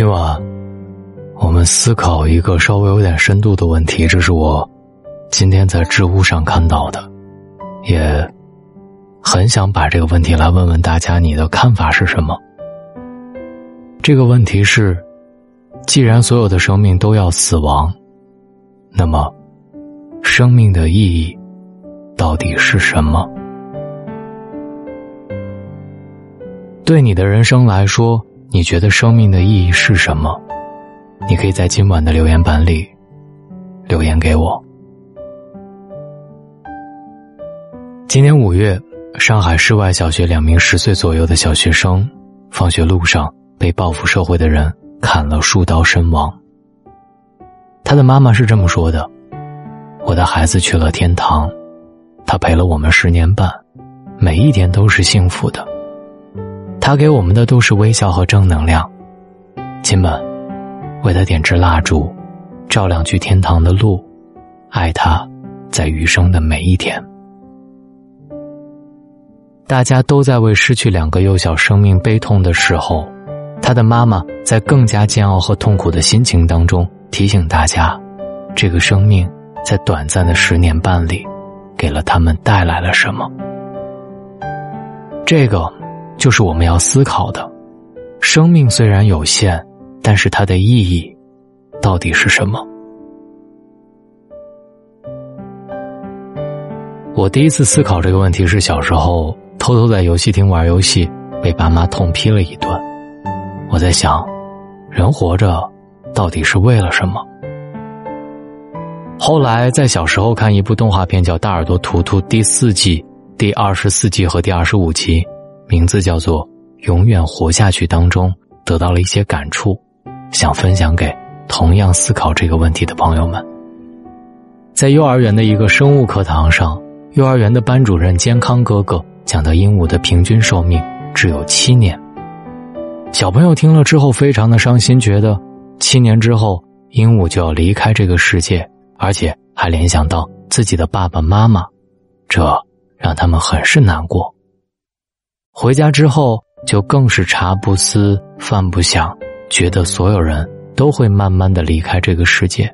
今晚，我们思考一个稍微有点深度的问题，这是我今天在知乎上看到的，也很想把这个问题来问问大家，你的看法是什么？这个问题是：既然所有的生命都要死亡，那么生命的意义到底是什么？对你的人生来说，你觉得生命的意义是什么？你可以在今晚的留言板里留言给我。今年五月，上海市外小学两名十岁左右的小学生，放学路上被报复社会的人砍了数刀身亡。他的妈妈是这么说的：“我的孩子去了天堂，他陪了我们十年半，每一天都是幸福的。”他给我们的都是微笑和正能量。亲们，为他点支蜡烛，照亮去天堂的路，爱他，在余生的每一天。大家都在为失去两个幼小生命悲痛的时候，他的妈妈在更加煎熬和痛苦的心情当中提醒大家：这个生命在短暂的十年半里，给了他们带来了什么？这个。就是我们要思考的，生命虽然有限，但是它的意义到底是什么？我第一次思考这个问题是小时候偷偷在游戏厅玩游戏，被爸妈痛批了一顿。我在想，人活着到底是为了什么？后来在小时候看一部动画片叫《大耳朵图图》第四季第二十四集和第二十五集。名字叫做“永远活下去”当中得到了一些感触，想分享给同样思考这个问题的朋友们。在幼儿园的一个生物课堂上，幼儿园的班主任健康哥哥讲到鹦鹉的平均寿命只有七年。小朋友听了之后非常的伤心，觉得七年之后鹦鹉就要离开这个世界，而且还联想到自己的爸爸妈妈，这让他们很是难过。回家之后，就更是茶不思饭不想，觉得所有人都会慢慢的离开这个世界。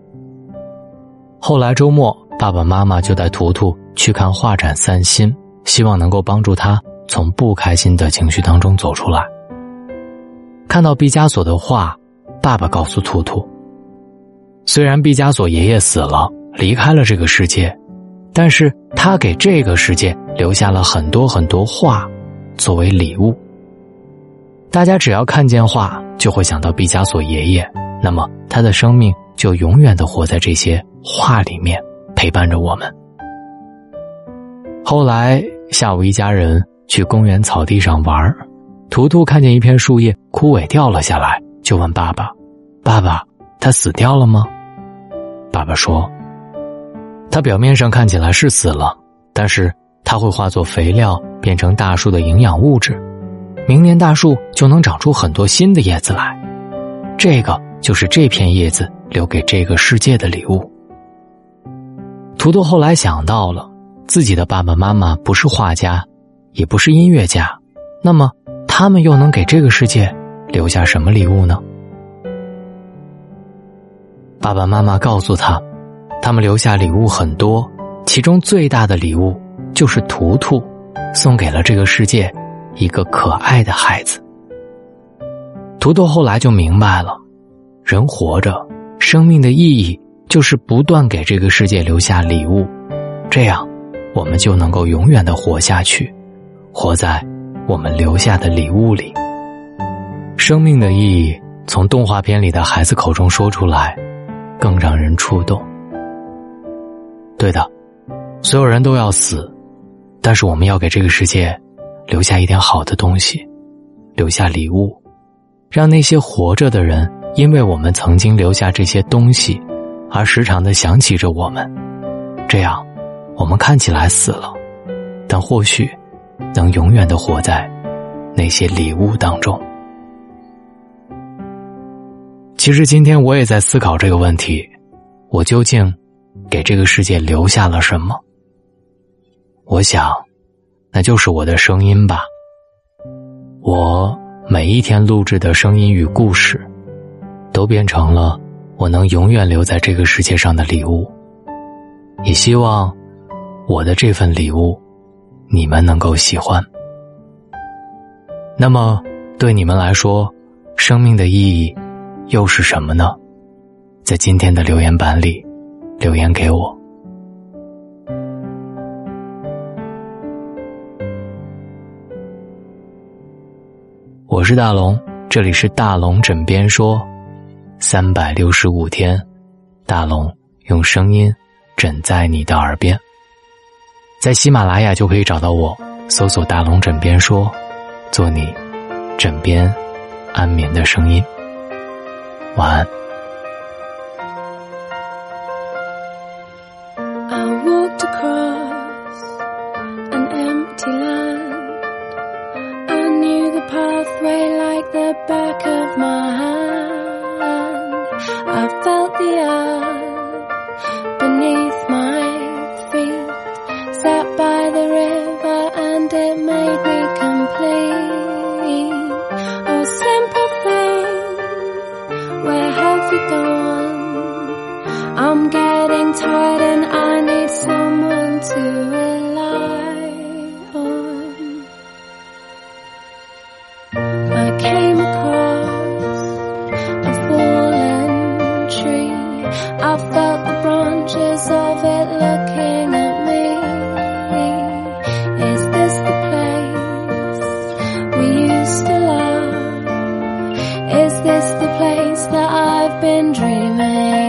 后来周末，爸爸妈妈就带图图去看画展散心，希望能够帮助他从不开心的情绪当中走出来。看到毕加索的画，爸爸告诉图图：“虽然毕加索爷爷死了，离开了这个世界，但是他给这个世界留下了很多很多画。”作为礼物，大家只要看见画，就会想到毕加索爷爷，那么他的生命就永远的活在这些画里面，陪伴着我们。后来下午，一家人去公园草地上玩，图图看见一片树叶枯萎掉了下来，就问爸爸：“爸爸，他死掉了吗？”爸爸说：“他表面上看起来是死了，但是它会化作肥料。”变成大树的营养物质，明年大树就能长出很多新的叶子来。这个就是这片叶子留给这个世界的礼物。图图后来想到了，自己的爸爸妈妈不是画家，也不是音乐家，那么他们又能给这个世界留下什么礼物呢？爸爸妈妈告诉他，他们留下礼物很多，其中最大的礼物就是图图。送给了这个世界一个可爱的孩子。图图后来就明白了，人活着，生命的意义就是不断给这个世界留下礼物，这样我们就能够永远的活下去，活在我们留下的礼物里。生命的意义从动画片里的孩子口中说出来，更让人触动。对的，所有人都要死。但是我们要给这个世界留下一点好的东西，留下礼物，让那些活着的人，因为我们曾经留下这些东西，而时常的想起着我们。这样，我们看起来死了，但或许能永远的活在那些礼物当中。其实今天我也在思考这个问题：我究竟给这个世界留下了什么？我想，那就是我的声音吧。我每一天录制的声音与故事，都变成了我能永远留在这个世界上的礼物。也希望我的这份礼物，你们能够喜欢。那么，对你们来说，生命的意义又是什么呢？在今天的留言板里留言给我。我是大龙，这里是大龙枕边说，三百六十五天，大龙用声音枕在你的耳边，在喜马拉雅就可以找到我，搜索“大龙枕边说”，做你枕边安眠的声音。晚安。sway like the back of my hand. I've been dreaming.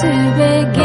To begin.